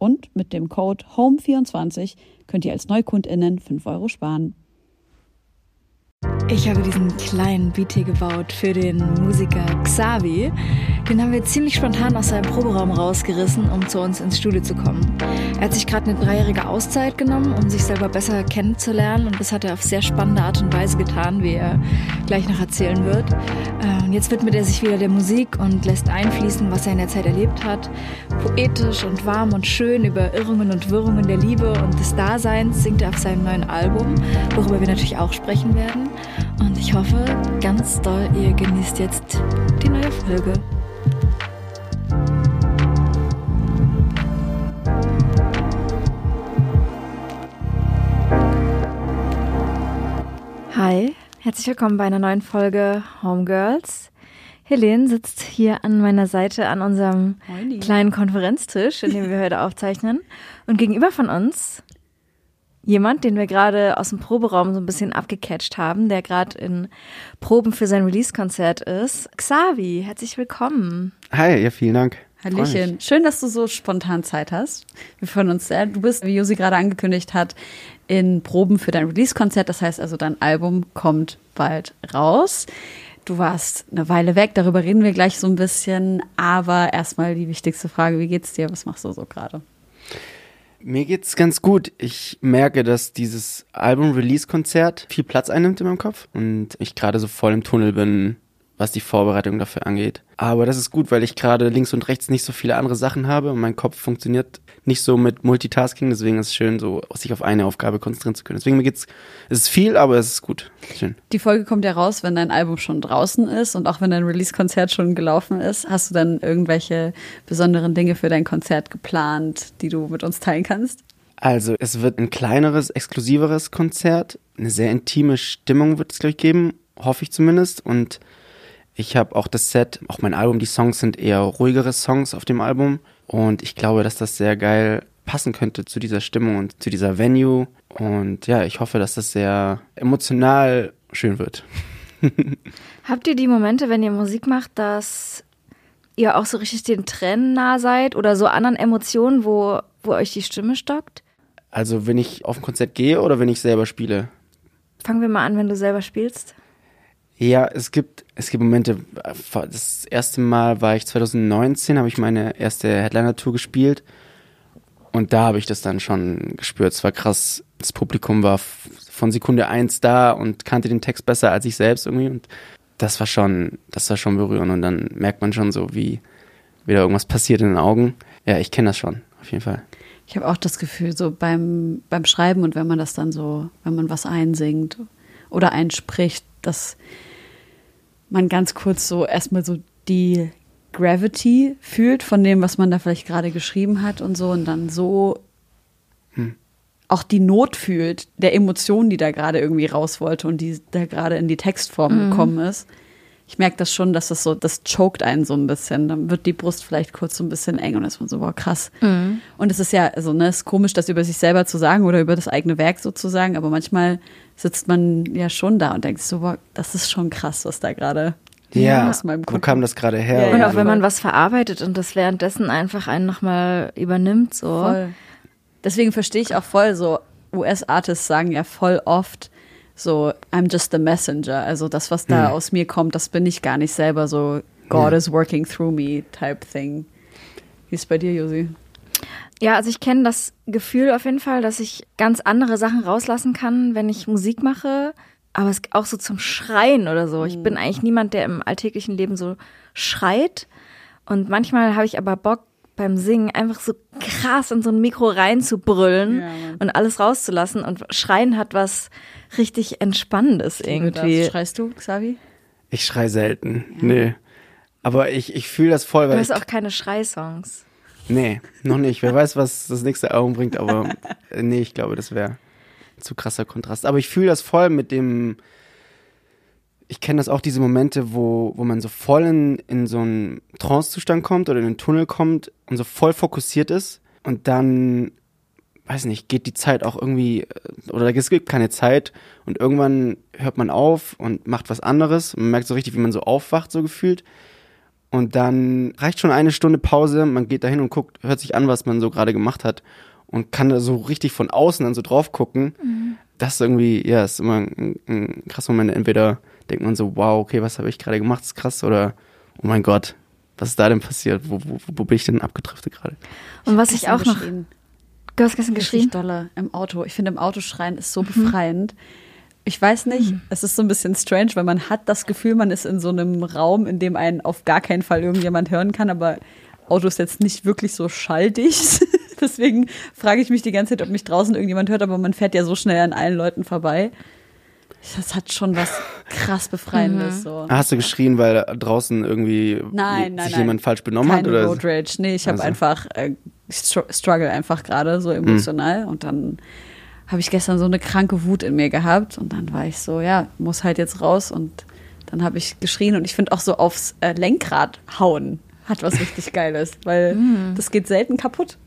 Und mit dem Code HOME24 könnt ihr als NeukundInnen 5 Euro sparen. Ich habe diesen kleinen Beat hier gebaut für den Musiker Xavi. Den haben wir ziemlich spontan aus seinem Proberaum rausgerissen, um zu uns ins Studio zu kommen. Er hat sich gerade eine dreijährige Auszeit genommen, um sich selber besser kennenzulernen und das hat er auf sehr spannende Art und Weise getan, wie er gleich noch erzählen wird. Äh, und jetzt widmet er sich wieder der Musik und lässt einfließen, was er in der Zeit erlebt hat. Poetisch und warm und schön über Irrungen und Wirrungen der Liebe und des Daseins singt er auf seinem neuen Album, worüber wir natürlich auch sprechen werden. Und ich hoffe ganz doll, ihr genießt jetzt die neue Folge. Hi, herzlich willkommen bei einer neuen Folge Homegirls. Helene sitzt hier an meiner Seite an unserem Moini. kleinen Konferenztisch, in dem wir heute aufzeichnen. Und gegenüber von uns jemand, den wir gerade aus dem Proberaum so ein bisschen abgecatcht haben, der gerade in Proben für sein Release-Konzert ist. Xavi, herzlich willkommen. Hi, ja, vielen Dank. Hallöchen. Schön, dass du so spontan Zeit hast. Wir freuen uns sehr. Du bist, wie Josi gerade angekündigt hat, in Proben für dein Release-Konzert. Das heißt also, dein Album kommt bald raus. Du warst eine Weile weg, darüber reden wir gleich so ein bisschen. Aber erstmal die wichtigste Frage, wie geht's dir? Was machst du so gerade? Mir geht's ganz gut. Ich merke, dass dieses Album-Release-Konzert viel Platz einnimmt in meinem Kopf und ich gerade so voll im Tunnel bin, was die Vorbereitung dafür angeht. Aber das ist gut, weil ich gerade links und rechts nicht so viele andere Sachen habe und mein Kopf funktioniert nicht so mit Multitasking. Deswegen ist es schön, so sich auf eine Aufgabe konzentrieren zu können. Deswegen mir geht's, es ist viel, aber es ist gut. Schön. Die Folge kommt ja raus, wenn dein Album schon draußen ist und auch wenn dein Release-Konzert schon gelaufen ist. Hast du dann irgendwelche besonderen Dinge für dein Konzert geplant, die du mit uns teilen kannst? Also, es wird ein kleineres, exklusiveres Konzert. Eine sehr intime Stimmung wird es, glaube ich, geben. Hoffe ich zumindest. Und ich habe auch das Set, auch mein Album, die Songs sind eher ruhigere Songs auf dem Album. Und ich glaube, dass das sehr geil passen könnte zu dieser Stimmung und zu dieser Venue. Und ja, ich hoffe, dass das sehr emotional schön wird. Habt ihr die Momente, wenn ihr Musik macht, dass ihr auch so richtig den Tränen nah seid oder so anderen Emotionen, wo, wo euch die Stimme stockt? Also, wenn ich auf ein Konzert gehe oder wenn ich selber spiele? Fangen wir mal an, wenn du selber spielst. Ja, es gibt, es gibt Momente. Das erste Mal war ich 2019, habe ich meine erste Headliner-Tour gespielt. Und da habe ich das dann schon gespürt. Es war krass. Das Publikum war von Sekunde eins da und kannte den Text besser als ich selbst irgendwie. Und das war schon, das war schon berührend. Und dann merkt man schon so, wie wieder irgendwas passiert in den Augen. Ja, ich kenne das schon, auf jeden Fall. Ich habe auch das Gefühl, so beim, beim Schreiben und wenn man das dann so, wenn man was einsingt oder einspricht, dass man ganz kurz so erstmal so die Gravity fühlt von dem, was man da vielleicht gerade geschrieben hat und so und dann so auch die Not fühlt der Emotion, die da gerade irgendwie raus wollte und die da gerade in die Textform gekommen ist. Ich merke das schon, dass das so, das choked einen so ein bisschen. Dann wird die Brust vielleicht kurz so ein bisschen eng und dann ist man so, boah, krass. Und es ist ja, also, ne, es ist komisch, das über sich selber zu sagen oder über das eigene Werk sozusagen, aber manchmal sitzt man ja schon da und denkt so, boah, das ist schon krass, was da gerade Ja, aus meinem wo Kunden- kam das gerade her? Ja, Und auch wenn man was verarbeitet und das währenddessen einfach einen nochmal übernimmt, so. Voll. Deswegen verstehe ich auch voll so, US-Artists sagen ja voll oft so, I'm just a messenger. Also das, was da aus mir kommt, das bin ich gar nicht selber so, God Ja. is working through me type thing. Wie ist bei dir, Josi? Ja, also ich kenne das Gefühl auf jeden Fall, dass ich ganz andere Sachen rauslassen kann, wenn ich Musik mache. Aber es auch so zum Schreien oder so. Ich bin eigentlich niemand, der im alltäglichen Leben so schreit. Und manchmal habe ich aber Bock beim Singen einfach so krass in so ein Mikro reinzubrüllen Ja, und alles rauszulassen. Und Schreien hat was richtig Entspannendes irgendwie. Das schreist du, Xavi? Ich schrei selten. Nee. Aber ich, ich fühle das voll, Du weil hast ich, auch keine Schreisongs. Nee, noch nicht. Wer weiß, was das nächste Album bringt, aber äh, nee, ich glaube, das wäre zu krasser Kontrast. Aber ich fühle das voll mit dem. Ich kenne das auch, diese Momente, wo, wo man so voll in, in so einen Trance-Zustand kommt oder in einen Tunnel kommt und so voll fokussiert ist und dann, weiß nicht, geht die Zeit auch irgendwie, äh, oder es gibt keine Zeit und irgendwann hört man auf und macht was anderes. Man merkt so richtig, wie man so aufwacht, so gefühlt. Und dann reicht schon eine Stunde Pause, man geht dahin und guckt, hört sich an, was man so gerade gemacht hat und kann da so richtig von außen dann so drauf gucken. Das ist irgendwie, ja, ist immer ein, ein krasser Moment. Entweder denkt man so, wow, okay, was habe ich gerade gemacht, ist krass, oder oh mein Gott, was ist da denn passiert? Wo, wo, wo bin ich denn abgedriftet gerade? Und was ich auch noch. Du hast gestern geschrien. dolle im Auto. Ich finde, im Auto schreien ist so befreiend. Ich weiß nicht, es ist so ein bisschen strange, weil man hat das Gefühl, man ist in so einem Raum, in dem einen auf gar keinen Fall irgendjemand hören kann, aber Auto ist jetzt nicht wirklich so schalldicht. Deswegen frage ich mich die ganze Zeit, ob mich draußen irgendjemand hört, aber man fährt ja so schnell an allen Leuten vorbei. Das hat schon was krass Befreiendes. So. Ah, Hast du geschrien, weil draußen irgendwie Nein, nein, sich nein. jemand falsch benommen Keine hat? Oder? Road Rage. Nee, ich habe Also. einfach äh, str struggle einfach gerade so emotional und dann habe ich gestern so eine kranke Wut in mir gehabt und dann war ich so, ja, muss halt jetzt raus und dann habe ich geschrien und ich finde auch so aufs äh, Lenkrad hauen hat was richtig Geiles, weil das geht selten kaputt.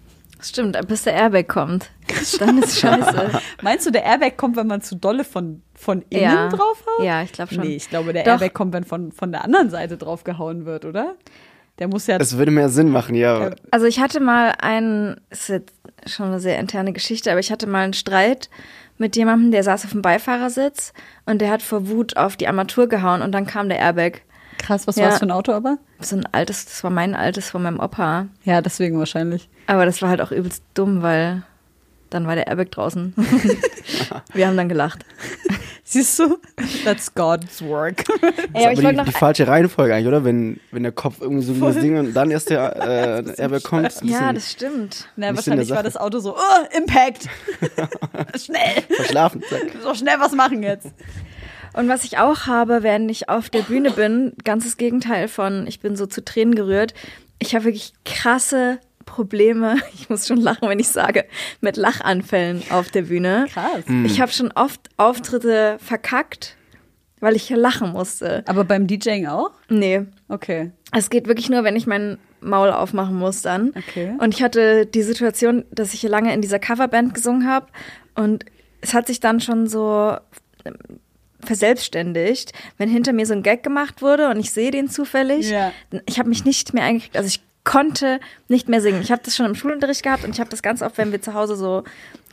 Stimmt, bis der Airbag kommt. Dann ist scheiße. Meinst du, der Airbag kommt, wenn man zu dolle von, von innen Ja. draufhaut? Ja, ich glaube schon. Nee, ich glaube, der Doch. Airbag kommt, wenn von, von der anderen Seite draufgehauen wird, oder? Der muss ja Es würde mehr Sinn machen, ja. Ja. Also ich hatte mal einen, ist jetzt schon eine sehr interne Geschichte, aber ich hatte mal einen Streit mit jemandem, der saß auf dem Beifahrersitz und der hat vor Wut auf die Armatur gehauen und dann kam der Airbag. krass, was Ja. war das für ein Auto aber? So ein altes, das war mein altes von meinem Opa. Ja, deswegen wahrscheinlich. Aber das war halt auch übelst dumm, weil dann war der Airbag draußen. Wir haben dann gelacht. Siehst du? That's God's work. Ey, aber ist ich die, die falsche Reihenfolge eigentlich, oder? Wenn, wenn der Kopf irgendwie so wie das Ding und dann erst der äh, Airbag kommt. Ja, das stimmt. Na, wahrscheinlich war das Auto so, oh, Impact. Schnell. verschlafen. Zack. So schnell was machen jetzt. Und was ich auch habe, wenn ich auf der Bühne bin, ganzes Gegenteil von, ich bin so zu Tränen gerührt. Ich habe wirklich krasse Probleme, ich muss schon lachen, wenn ich sage, mit Lachanfällen auf der Bühne. Krass. Ich habe schon oft Auftritte verkackt, weil ich lachen musste. Aber beim DJing auch? Nee, Okay. es geht wirklich nur, wenn ich mein Maul aufmachen muss dann. Okay. Und ich hatte die Situation, dass ich lange in dieser Coverband gesungen habe und es hat sich dann schon so ähm, verselbstständigt, wenn hinter mir so ein Gag gemacht wurde und ich sehe den zufällig. Ja. Ich habe mich nicht mehr eingekriegt, also ich konnte nicht mehr singen. Ich habe das schon im Schulunterricht gehabt und ich habe das ganz oft, wenn wir zu Hause so,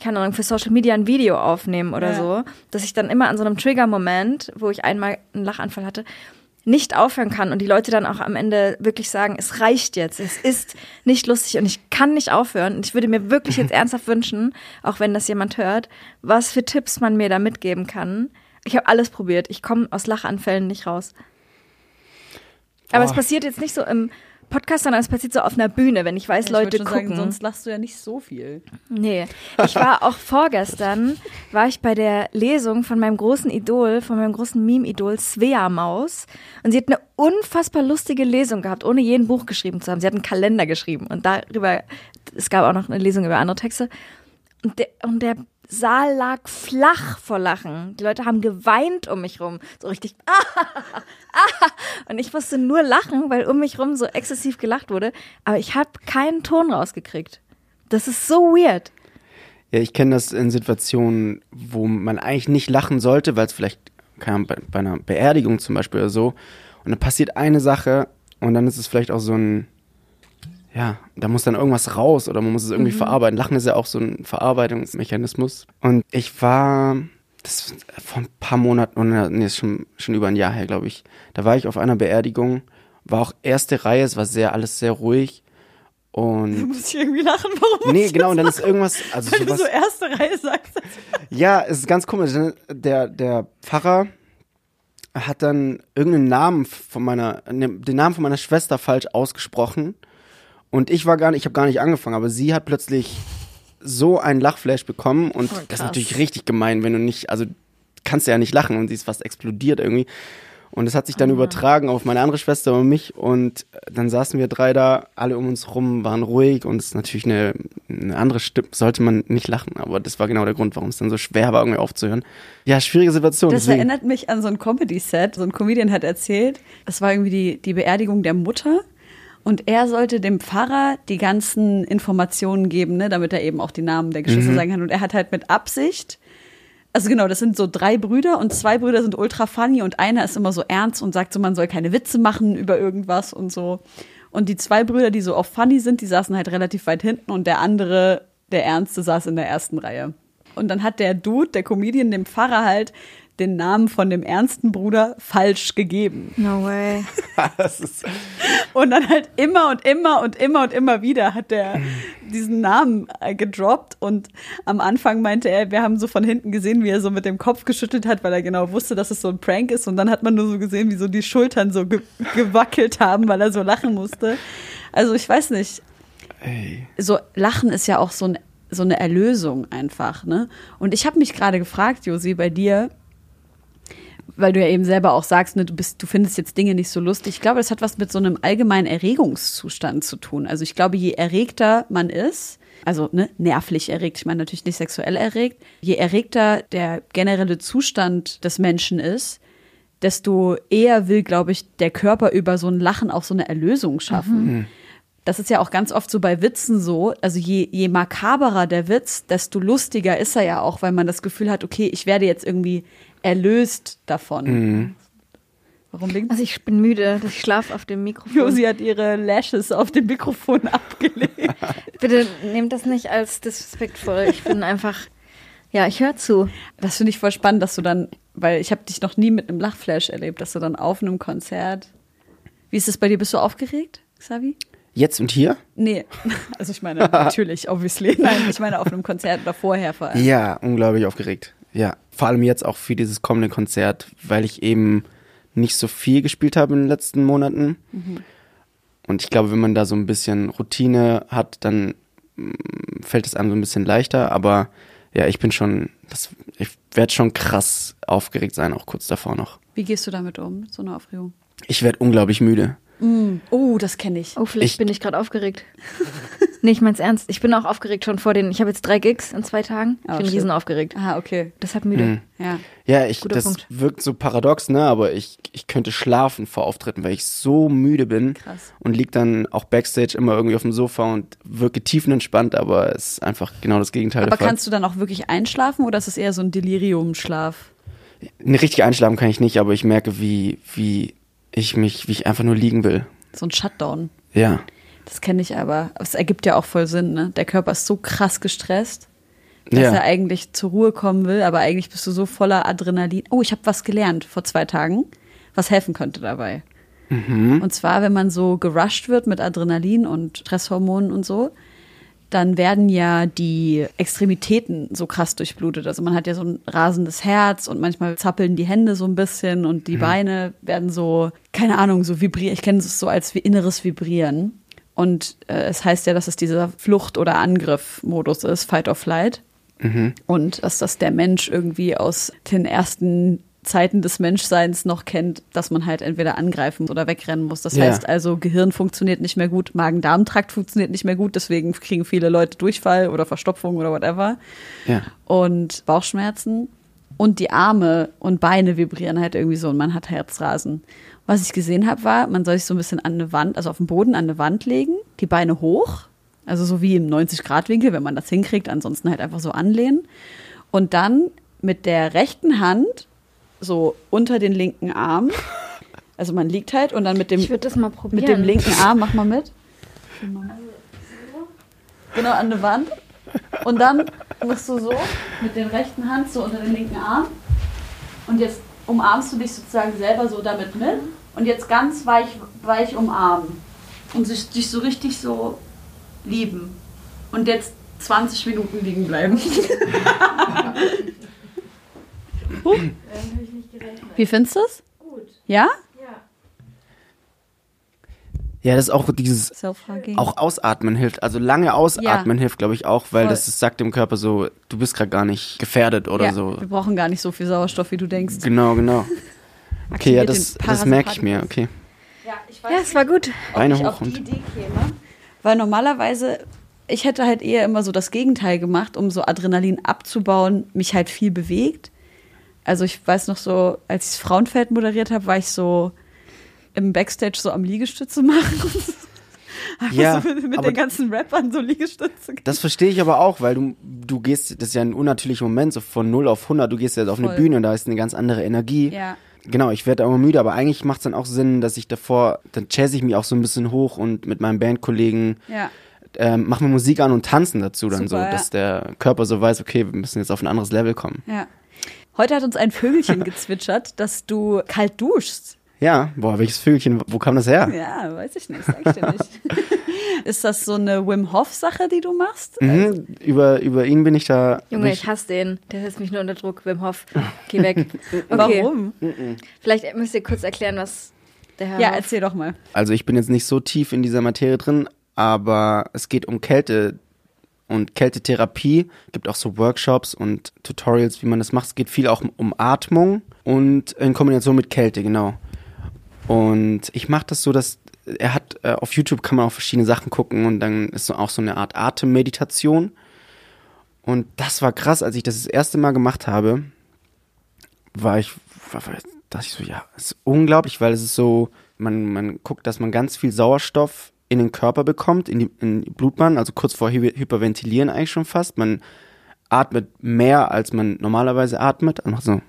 keine Ahnung, für Social Media ein Video aufnehmen oder Ja. so, dass ich dann immer an so einem Trigger-Moment, wo ich einmal einen Lachanfall hatte, nicht aufhören kann und die Leute dann auch am Ende wirklich sagen, es reicht jetzt, es ist nicht lustig und ich kann nicht aufhören. Und ich würde mir wirklich jetzt ernsthaft wünschen, auch wenn das jemand hört, was für Tipps man mir da mitgeben kann. Ich habe alles probiert, ich komme aus Lachanfällen nicht raus. Aber es Oh. passiert jetzt nicht so im Podcast, sondern es passiert so auf einer Bühne, wenn ich weiß, Ich Leute gucken. Sagen, sonst lachst du ja nicht so viel. Nee, ich war auch vorgestern, war ich bei der Lesung von meinem großen Idol, von meinem großen Meme-Idol Svea Maus. Und sie hat eine unfassbar lustige Lesung gehabt, ohne jeden Buch geschrieben zu haben. Sie hat einen Kalender geschrieben und darüber, es gab auch noch eine Lesung über andere Texte. Und der, und der Saal lag flach vor Lachen. Die Leute haben geweint um mich rum. So richtig. Und ich musste nur lachen, weil um mich rum so exzessiv gelacht wurde. Aber ich habe keinen Ton rausgekriegt. Das ist so weird. Ja, ich kenne das in Situationen, wo man eigentlich nicht lachen sollte, weil es vielleicht Ahnung, bei, bei einer Beerdigung zum Beispiel oder so. Und dann passiert eine Sache und dann ist es vielleicht auch so ein, ja, da muss dann irgendwas raus oder man muss es irgendwie verarbeiten. Lachen ist ja auch so ein Verarbeitungsmechanismus. Und ich war, das vor ein paar Monaten, oder nee, ist schon, schon über ein Jahr her, glaube ich. Da war ich auf einer Beerdigung, war auch erste Reihe, es war sehr, alles sehr ruhig. Und Da muss ich irgendwie lachen, warum nee, genau, und dann ist irgendwas, also du sowas, so erste Reihe sagst. ja, es ist ganz komisch. ne? Der, der Pfarrer hat dann irgendeinen Namen von meiner, ne, den Namen von meiner Schwester falsch ausgesprochen. Und ich war gar nicht, ich habe gar nicht angefangen, aber sie hat plötzlich so einen Lachflash bekommen und das ist natürlich richtig gemein, wenn du nicht, also kannst du ja nicht lachen und sie ist fast explodiert irgendwie. Und es hat sich dann Ah. übertragen auf meine andere Schwester und mich und dann saßen wir drei da, alle um uns rum, waren ruhig und es ist natürlich eine, eine andere Stimme, sollte man nicht lachen, aber das war genau der Grund, warum es dann so schwer war, irgendwie aufzuhören. Ja, schwierige Situation. Das deswegen. erinnert mich an so ein Comedy-Set. So ein Comedian hat erzählt, es war irgendwie die, die Beerdigung der Mutter. Und er sollte dem Pfarrer die ganzen Informationen geben, ne, damit er eben auch die Namen der Geschwister sagen kann. Und er hat halt mit Absicht, also genau, das sind so drei Brüder und zwei Brüder sind ultra funny und einer ist immer so ernst und sagt so, man soll keine Witze machen über irgendwas und so. Und die zwei Brüder, die so oft funny sind, die saßen halt relativ weit hinten und der andere, der Ernste, saß in der ersten Reihe. Und dann hat der Dude, der Comedian, dem Pfarrer halt den Namen von dem ernsten Bruder falsch gegeben. No way. Und dann halt immer und immer und immer und immer wieder hat der diesen Namen äh, gedroppt. Und am Anfang meinte er, wir haben so von hinten gesehen, wie er so mit dem Kopf geschüttelt hat, weil er genau wusste, dass es so ein Prank ist. Und dann hat man nur so gesehen, wie so die Schultern so ge gewackelt haben, weil er so lachen musste. Also ich weiß nicht, ey. so Lachen ist ja auch so, ein, so eine Erlösung einfach, ne? Und ich habe mich gerade gefragt, Josi, bei dir, weil du ja eben selber auch sagst, ne, du bist, du findest jetzt Dinge nicht so lustig. Ich glaube, das hat was mit so einem allgemeinen Erregungszustand zu tun. Also ich glaube, je erregter man ist, also ne, nervlich erregt, ich meine natürlich nicht sexuell erregt, je erregter der generelle Zustand des Menschen ist, desto eher will, glaube ich, der Körper über so ein Lachen auch so eine Erlösung schaffen. Das ist ja auch ganz oft so bei Witzen so. Also je, je makaberer der Witz, desto lustiger ist er ja auch, weil man das Gefühl hat, okay, ich werde jetzt irgendwie erlöst davon. Warum links? Also ich bin müde, ich schlafe auf dem Mikrofon. Josi hat ihre Lashes auf dem Mikrofon abgelegt. Bitte nehmt das nicht als disrespektvoll. Ich bin einfach, ja, ich höre zu. Das finde ich voll spannend, dass du dann, weil ich habe dich noch nie mit einem Lachflash erlebt, dass du dann auf einem Konzert. Wie ist es bei dir? Bist du aufgeregt, Xavi? Jetzt und hier? Nee, also ich meine natürlich, obviously. Nein, ich meine auf einem Konzert oder vorher vor allem. Ja, unglaublich aufgeregt. Ja, vor allem jetzt auch für dieses kommende Konzert, weil ich eben nicht so viel gespielt habe in den letzten Monaten. Und ich glaube, wenn man da so ein bisschen Routine hat, dann mm, fällt es einem so ein bisschen leichter. Aber ja, ich bin schon, das, ich werde schon krass aufgeregt sein, auch kurz davor noch. Wie gehst du damit um, so einer Aufregung? Ich werde unglaublich müde. Oh, das kenne ich. Oh, vielleicht Ich- bin ich gerade aufgeregt. nee, ich mein's ernst. Ich bin auch aufgeregt schon vor den, ich habe jetzt drei Gigs in zwei Tagen. Ich Oh, bin shit. riesen aufgeregt. Ah, okay. Deshalb müde. Mhm. Ja. Ja, ich, Guter das Punkt. wirkt so paradox, ne? Aber ich, ich könnte schlafen vor Auftritten, weil ich so müde bin Krass. und lieg dann auch backstage immer irgendwie auf dem Sofa und wirke tiefenentspannt, aber es ist einfach genau das Gegenteil Aber der Fall. kannst du dann auch wirklich einschlafen oder ist es eher so ein Deliriumschlaf? Ne, richtig einschlafen kann ich nicht, aber ich merke, wie, wie ich mich, wie ich einfach nur liegen will. So ein Shutdown? Ja. Das kenne ich aber. Es ergibt ja auch voll Sinn, ne? Der Körper ist so krass gestresst, dass Ja. er eigentlich zur Ruhe kommen will, aber eigentlich bist du so voller Adrenalin. Oh, ich habe was gelernt vor zwei Tagen, was helfen könnte dabei. Und zwar, wenn man so gerusht wird mit Adrenalin und Stresshormonen und so, dann werden ja die Extremitäten so krass durchblutet. Also man hat ja so ein rasendes Herz und manchmal zappeln die Hände so ein bisschen und die Beine werden so, keine Ahnung, so vibrieren. Ich kenne es so als wie inneres Vibrieren. Und äh, es heißt ja, dass es dieser Flucht- oder Angriff-Modus ist, Fight or Flight. Und dass das der Mensch irgendwie aus den ersten Zeiten des Menschseins noch kennt, dass man halt entweder angreifen oder wegrennen muss. Das Ja. heißt also, Gehirn funktioniert nicht mehr gut, Magen-Darm-Trakt funktioniert nicht mehr gut, deswegen kriegen viele Leute Durchfall oder Verstopfung oder whatever Ja. und Bauchschmerzen und die Arme und Beine vibrieren halt irgendwie so und man hat Herzrasen. Was ich gesehen habe, war, man soll sich so ein bisschen an eine Wand, also auf den Boden an eine Wand legen, die Beine hoch, also so wie im 90-Grad-Winkel, wenn man das hinkriegt, ansonsten halt einfach so anlehnen und dann mit der rechten Hand so unter den linken Arm, also man liegt halt und dann mit dem mit dem linken Arm, mach mal mit. Genau an eine Wand. Und dann musst du so mit der rechten Hand so unter den linken Arm. Und jetzt umarmst du dich sozusagen selber so damit mit. Und jetzt ganz weich, weich umarmen. Und sich, dich so richtig so lieben. Und jetzt 20 Minuten liegen bleiben. huh. Wie findest du es? Gut. Ja? Ja, das ist auch dieses auch ausatmen hilft. Also lange ausatmen Ja. hilft, glaube ich, auch, weil Voll. das, das sagt dem Körper so, du bist gerade gar nicht gefährdet oder ja, so. Wir brauchen gar nicht so viel Sauerstoff, wie du denkst. Genau, genau. Okay, ja, das, das merke ich mir, okay. Ja, ich Ja, es war gut. Beine ich hoch auf die und- Idee käme. Weil normalerweise, ich hätte halt eher immer so das Gegenteil gemacht, um so Adrenalin abzubauen, mich halt viel bewegt. Also ich weiß noch so, als ich das Frauenfeld moderiert habe, war ich so im Backstage so am Liegestütze machen. Ja, so mit, den ganzen Rappern so Liegestütze. Das verstehe ich aber auch, weil du, du gehst, das ist ja ein unnatürlicher Moment, so von 0 auf 100, du gehst jetzt auf eine Voll. Bühne und da ist eine ganz andere Energie. Ja. Genau, ich werde auch immer müde, aber eigentlich macht es dann auch Sinn, dass ich davor, dann jazz ich mich auch so ein bisschen hoch und mit meinen Bandkollegen Ja. ähm, machen wir Musik an und tanzen dazu dann so, Super, ja. dass der Körper so weiß, okay, wir müssen jetzt auf ein anderes Level kommen. Ja. Heute hat uns ein Vögelchen gezwitschert, dass du kalt duschst. Ja, boah, welches Vögelchen, wo kam das her? Ja, weiß ich nicht, sag ich dir nicht. Ist das so eine Wim Hof-Sache, die du machst? Mhm, über, über ihn bin ich da. Junge, bin ich hasse den. Der setzt mich nur unter Druck. Wim Hof, geh weg. Okay. Warum? Vielleicht müsst ihr kurz erklären, was der Herr Ja, Hof... erzähl doch mal. Also ich bin jetzt nicht so tief in dieser Materie drin, aber es geht um Kälte und Kältetherapie. Gibt auch so Workshops und Tutorials, wie man das macht. Es geht viel auch um Atmung und in Kombination mit Kälte, genau. Und ich mache das so, dass er hat äh, auf YouTube kann man auch verschiedene Sachen gucken und dann ist so auch so eine Art Atemmeditation. Und das war krass, als ich das das erste Mal gemacht habe, war ich, war, dachte ich so, ja, ist unglaublich, weil es ist so, man, man guckt, dass man ganz viel Sauerstoff in den Körper bekommt, in die, in die Blutbahn, also kurz vor Hy Hyperventilieren eigentlich schon fast. Man atmet mehr, als man normalerweise atmet. Macht so.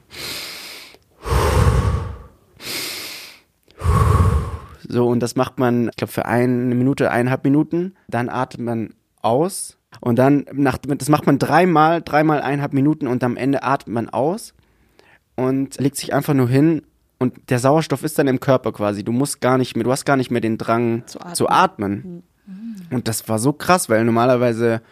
So, und das macht man, ich glaube, für eine Minute, eineinhalb Minuten. Dann atmet man aus. Und dann, nach, das macht man dreimal, dreimal eineinhalb Minuten und am Ende atmet man aus und legt sich einfach nur hin und der Sauerstoff ist dann im Körper quasi. Du musst gar nicht mehr, du hast gar nicht mehr den Drang Zu atmen. zu atmen. Und das war so krass, weil normalerweise,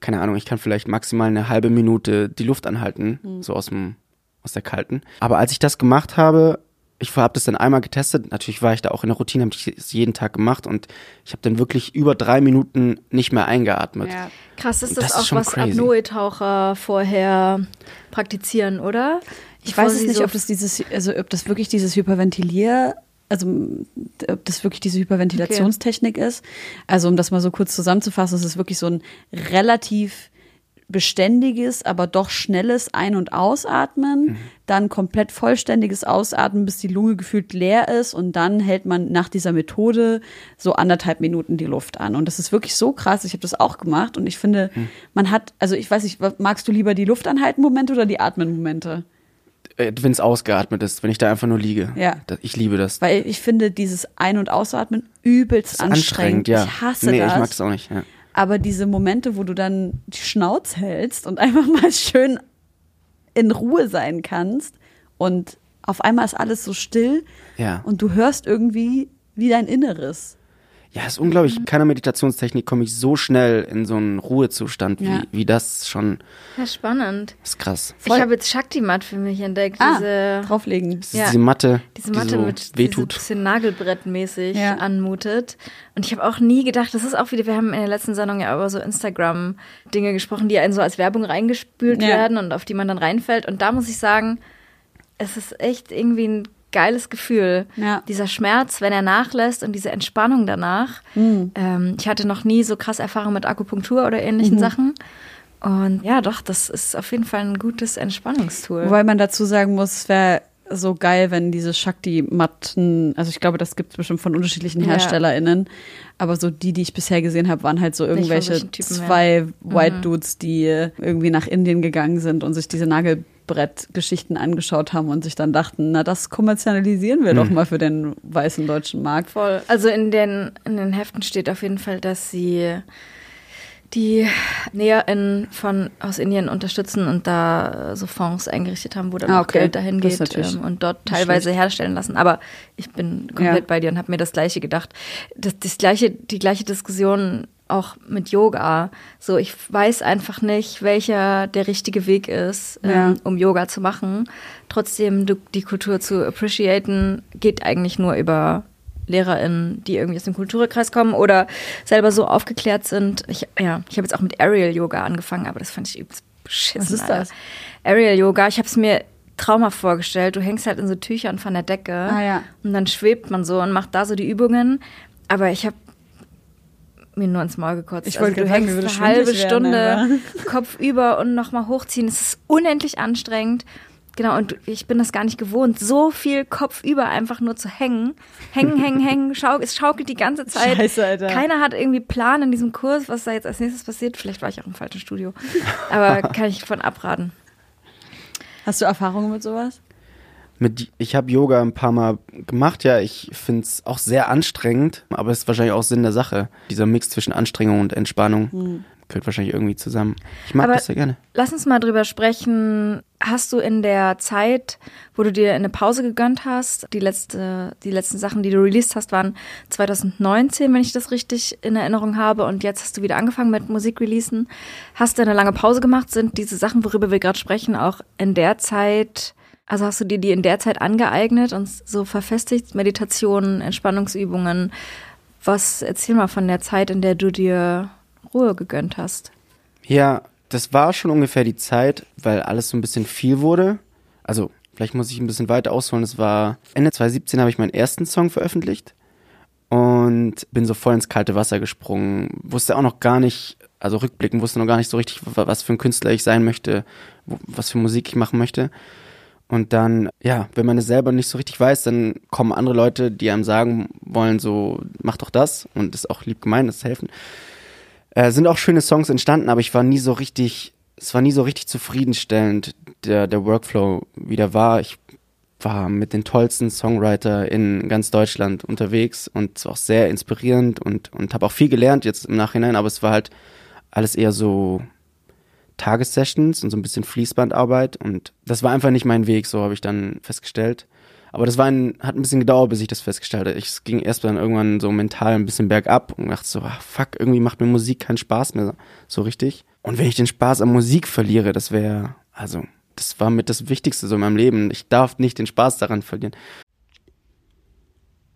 keine Ahnung, ich kann vielleicht maximal eine halbe Minute die Luft anhalten, so aus dem, aus der kalten. Aber als ich das gemacht habe, ich habe das dann einmal getestet, natürlich war ich da auch in der Routine, habe ich es jeden Tag gemacht und ich habe dann wirklich über drei Minuten nicht mehr eingeatmet. Ja. Krass, ist das, das ist auch, schon was. Apnoe-Taucher vorher praktizieren, oder? Ich weiß es nicht, so ob das dieses, also ob das wirklich dieses Hyperventilier, also ob das wirklich diese Hyperventilationstechnik ist. Also um das mal so kurz zusammenzufassen, es ist wirklich so ein relativ beständiges, aber doch schnelles Ein- und Ausatmen, dann komplett vollständiges Ausatmen, bis die Lunge gefühlt leer ist und dann hält man nach dieser Methode so anderthalb Minuten die Luft an. Und das ist wirklich so krass. Ich habe das auch gemacht und ich finde, man hat, also ich weiß nicht, magst du lieber die Luft anhalten Momente oder die Atmen-Momente? Wenn es ausgeatmet ist, wenn ich da einfach nur liege. Ja. Ich liebe das. Weil ich finde dieses Ein- und Ausatmen übelst ist anstrengend. ja. Ich hasse nee, das. ich mag es auch nicht. Ja. Aber diese Momente, wo du dann die Schnauze hältst und einfach mal schön in Ruhe sein kannst und auf einmal ist alles so still Ja. und du hörst irgendwie wie dein Inneres. Ja, ist unglaublich. In keiner Meditationstechnik komme ich so schnell in so einen Ruhezustand, wie, Ja. wie das schon. Ja, spannend. ist krass. Ich habe jetzt Shakti-Mat für mich entdeckt. Ah, diese, drauflegen. Ja. Diese Matte, diese die Matte so mit diese wehtut. bisschen Nagelbrettmäßig Ja. anmutet. Und ich habe auch nie gedacht, das ist auch wieder, wir haben in der letzten Sendung ja über so Instagram-Dinge gesprochen, die einen so als Werbung reingespült Ja. werden und auf die man dann reinfällt. Und da muss ich sagen, es ist echt irgendwie ein geiles Gefühl. Ja. Dieser Schmerz, wenn er nachlässt und diese Entspannung danach. Mhm. Ähm, ich hatte noch nie so krass Erfahrung mit Akupunktur oder ähnlichen Mhm. Sachen. Und ja, doch, das ist auf jeden Fall ein gutes Entspannungstool. Wobei man dazu sagen muss, es wäre so geil, wenn diese Shakti-Matten, also ich glaube, das gibt es bestimmt von unterschiedlichen Ja. HerstellerInnen, aber so die, die ich bisher gesehen habe, waren halt so irgendwelche Typen, ja. zwei White Dudes, die irgendwie nach Indien gegangen sind und sich diese Nagelbrettgeschichten angeschaut haben und sich dann dachten, na, das kommerzialisieren wir doch mal für den weißen deutschen Markt. Voll. Also in den, in den Heften steht auf jeden Fall, dass sie die NäherInnen von aus Indien unterstützen und da so Fonds eingerichtet haben, wo dann Ah, auch okay. Geld dahin Das geht ähm, und dort teilweise schlecht. herstellen lassen. Aber ich bin komplett Ja. bei dir und habe mir das Gleiche gedacht. Das, das gleiche, die gleiche Diskussion auch mit Yoga. So, ich weiß einfach nicht, welcher der richtige Weg ist, Ja. ähm, um Yoga zu machen. Trotzdem die Kultur zu appreciaten, geht eigentlich nur über LehrerInnen, die irgendwie aus dem Kulturkreis kommen oder selber so aufgeklärt sind. Ich, ja, ich habe jetzt auch mit Aerial Yoga angefangen, aber das fand ich übelst beschissen. Was ist Alter. das? Aerial Yoga, ich habe es mir traumhaft vorgestellt. Du hängst halt in so Tüchern von der Decke Ah, ja. und dann schwebt man so und macht da so die Übungen. Aber ich habe mir nur ins Maul gekotzt. Ich wollte also, du sagen, hängst mir würde eine halbe schwindelig werden, Stunde Kopf über und nochmal hochziehen. Es ist unendlich anstrengend. Genau, und ich bin das gar nicht gewohnt, so viel Kopf über einfach nur zu hängen. Hängen, hängen, hängen. Schau, es schaukelt die ganze Zeit. Scheiße, Alter. Keiner hat irgendwie Plan in diesem Kurs, was da jetzt als nächstes passiert. Vielleicht war ich auch im falschen Studio. Aber kann ich von abraten. Hast du Erfahrungen mit sowas? Mit, ich habe Yoga ein paar Mal gemacht, ja. Ich finde es auch sehr anstrengend, aber es ist wahrscheinlich auch Sinn der Sache. Dieser Mix zwischen Anstrengung und Entspannung gehört wahrscheinlich irgendwie zusammen. Ich mag Aber- das sehr gerne. Lass uns mal drüber sprechen. Hast du in der Zeit, wo du dir eine Pause gegönnt hast, die letzte, die letzten Sachen, die du released hast, waren 2019, wenn ich das richtig in Erinnerung habe, und jetzt hast du wieder angefangen mit Musikreleasen. Hast du eine lange Pause gemacht? Sind diese Sachen, worüber wir gerade sprechen, auch in der Zeit, also hast du dir die in der Zeit angeeignet und so verfestigt? Meditationen, Entspannungsübungen. Was erzähl mal von der Zeit, in der du dir Ruhe gegönnt hast? Ja, das war schon ungefähr die Zeit, weil alles so ein bisschen viel wurde. Also, vielleicht muss ich ein bisschen weiter ausholen. Es war Ende 2017 habe ich meinen ersten Song veröffentlicht und bin so voll ins kalte Wasser gesprungen. Wusste auch noch gar nicht, also rückblickend wusste noch gar nicht so richtig, wa- was für ein Künstler ich sein möchte, was für Musik ich machen möchte. Und dann, ja, wenn man es selber nicht so richtig weiß, dann kommen andere Leute, die einem sagen wollen, so, mach doch das. Und ist auch lieb gemeint, das helfen. Äh, sind auch schöne Songs entstanden, aber ich war nie so richtig, es war nie so richtig zufriedenstellend, der, der Workflow wieder war. Ich war mit den tollsten Songwriter in ganz Deutschland unterwegs und es war auch sehr inspirierend und, und habe auch viel gelernt jetzt im Nachhinein, aber es war halt alles eher so Tagessessions und so ein bisschen Fließbandarbeit und das war einfach nicht mein Weg, so habe ich dann festgestellt. Aber das war ein, hat ein bisschen gedauert, bis ich das festgestellt habe. Ich- Es ging erst dann irgendwann so mental ein bisschen bergab und dachte so, ah, fuck, irgendwie macht mir Musik keinen Spaß mehr so richtig. Und wenn ich den Spaß an Musik verliere, das wäre, also, das war mit das Wichtigste so in meinem Leben. Ich darf nicht den Spaß daran verlieren.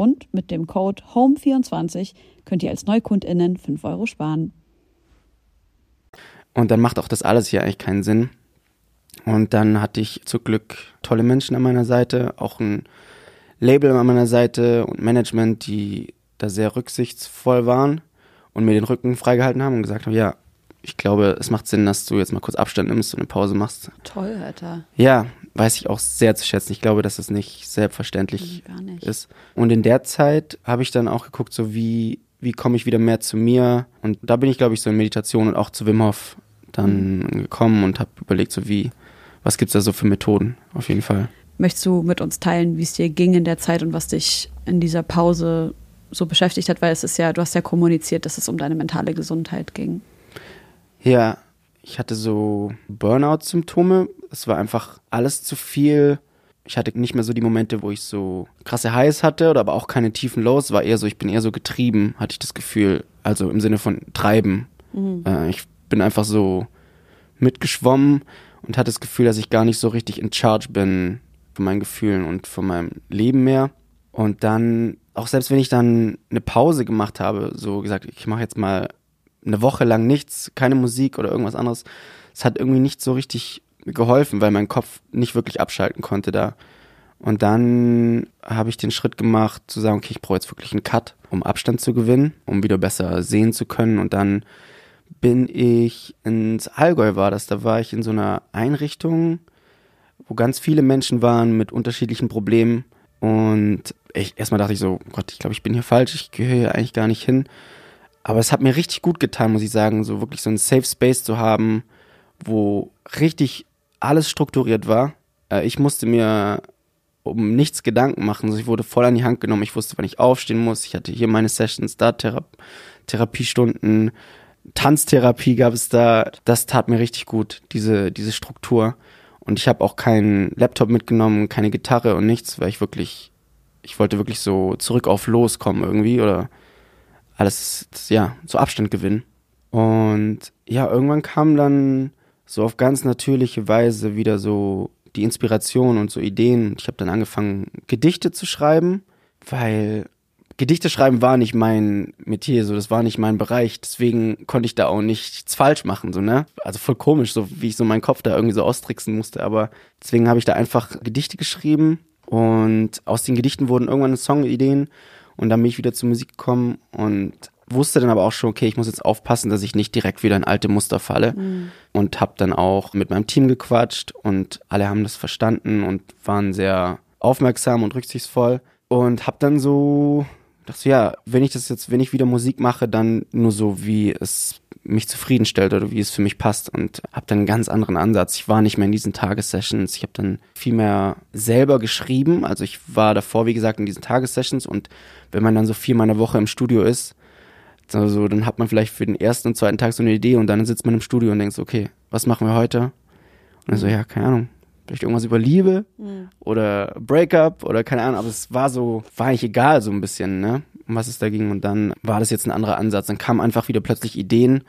Und mit dem Code HOME24 könnt ihr als NeukundInnen 5 Euro sparen. Und dann macht auch das alles hier eigentlich keinen Sinn. Und dann hatte ich zum Glück tolle Menschen an meiner Seite, auch ein Label an meiner Seite und Management, die da sehr rücksichtsvoll waren und mir den Rücken freigehalten haben und gesagt haben, ja, ich glaube, es macht Sinn, dass du jetzt mal kurz Abstand nimmst und eine Pause machst. Toll, Alter. Ja, weiß ich auch sehr zu schätzen. Ich glaube, dass es nicht selbstverständlich nicht. ist. Und in der Zeit habe ich dann auch geguckt, so wie, wie komme ich wieder mehr zu mir. Und da bin ich, glaube ich, so in Meditation und auch zu Wim Hof dann gekommen und habe überlegt, so wie, was gibt's da so für Methoden, auf jeden Fall. Möchtest du mit uns teilen, wie es dir ging in der Zeit und was dich in dieser Pause so beschäftigt hat? Weil es ist ja, du hast ja kommuniziert, dass es um deine mentale Gesundheit ging. Ja, ich hatte so Burnout-Symptome. Es war einfach alles zu viel. Ich hatte nicht mehr so die Momente, wo ich so krasse Highs hatte oder aber auch keine tiefen Lows. War eher so, ich bin eher so getrieben, hatte ich das Gefühl. Also im Sinne von treiben. Äh, ich bin einfach so mitgeschwommen und hatte das Gefühl, dass ich gar nicht so richtig in Charge bin von meinen Gefühlen und von meinem Leben mehr. Und dann, auch selbst wenn ich dann eine Pause gemacht habe, so gesagt, ich mache jetzt mal eine Woche lang nichts, keine Musik oder irgendwas anderes. Es hat irgendwie nicht so richtig geholfen, weil mein Kopf nicht wirklich abschalten konnte da. Und dann habe ich den Schritt gemacht, zu sagen, okay, ich brauche jetzt wirklich einen Cut, um Abstand zu gewinnen, um wieder besser sehen zu können. Und dann bin ich ins Allgäu war das. Da war ich in so einer Einrichtung, wo ganz viele Menschen waren mit unterschiedlichen Problemen. Und ich erstmal dachte ich so, Gott, ich glaube, ich bin hier falsch, ich gehöre hier eigentlich gar nicht hin. Aber es hat mir richtig gut getan, muss ich sagen, so wirklich so einen Safe Space zu haben, wo richtig alles strukturiert war. Äh, ich musste mir um nichts Gedanken machen. Also ich wurde voll an die Hand genommen. Ich wusste, wann ich aufstehen muss. Ich hatte hier meine Sessions, da Thera Therapiestunden, Tanztherapie gab es da. Das tat mir richtig gut, diese, diese Struktur. Und ich habe auch keinen Laptop mitgenommen, keine Gitarre und nichts, weil ich wirklich, ich wollte wirklich so zurück auf Los kommen irgendwie oder alles, ja, so Abstand gewinnen. Und ja, irgendwann kam dann so auf ganz natürliche Weise wieder so die Inspiration und so Ideen. Ich habe dann angefangen, Gedichte zu schreiben, weil Gedichte schreiben war nicht mein Metier, so das war nicht mein Bereich, deswegen konnte ich da auch nichts falsch machen, so ne? Also voll komisch, so wie ich so meinen Kopf da irgendwie so austricksen musste, aber deswegen habe ich da einfach Gedichte geschrieben und aus den Gedichten wurden irgendwann Songideen und dann bin ich wieder zur Musik gekommen und wusste dann aber auch schon, okay, ich muss jetzt aufpassen, dass ich nicht direkt wieder in alte Muster falle. Mhm. Und habe dann auch mit meinem Team gequatscht und alle haben das verstanden und waren sehr aufmerksam und rücksichtsvoll. Und habe dann so dachte, ja, wenn ich das jetzt, wenn ich wieder Musik mache, dann nur so, wie es mich zufriedenstellt oder wie es für mich passt und habe dann einen ganz anderen Ansatz. Ich war nicht mehr in diesen Tagessessions. Ich habe dann viel mehr selber geschrieben. Also ich war davor, wie gesagt, in diesen Tagessessions und wenn man dann so viermal in der Woche im Studio ist, also dann hat man vielleicht für den ersten und zweiten Tag so eine Idee und dann sitzt man im Studio und denkt so, okay, was machen wir heute? Und dann so, ja, keine Ahnung, vielleicht irgendwas über Liebe mhm. oder Breakup oder keine Ahnung, aber es war so, war eigentlich egal so ein bisschen, ne, um was es da ging. Und dann war das jetzt ein anderer Ansatz, dann kamen einfach wieder plötzlich Ideen.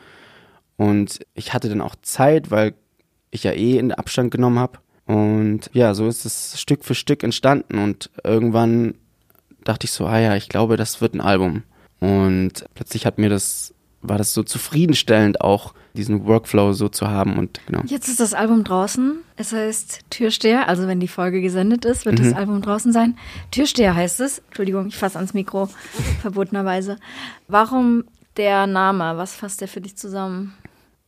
Und ich hatte dann auch Zeit, weil ich ja eh in Abstand genommen habe und ja, so ist es Stück für Stück entstanden. Und irgendwann dachte ich so, ah ja, ich glaube, das wird ein Album. Und plötzlich hat mir das, war das so zufriedenstellend auch, diesen Workflow so zu haben und genau. Jetzt ist das Album draußen. Es heißt Türsteher, also wenn die Folge gesendet ist, wird mhm. das Album draußen sein. Türsteher heißt es. Entschuldigung, ich fasse ans Mikro, verbotenerweise. Warum der Name? Was fasst der für dich zusammen?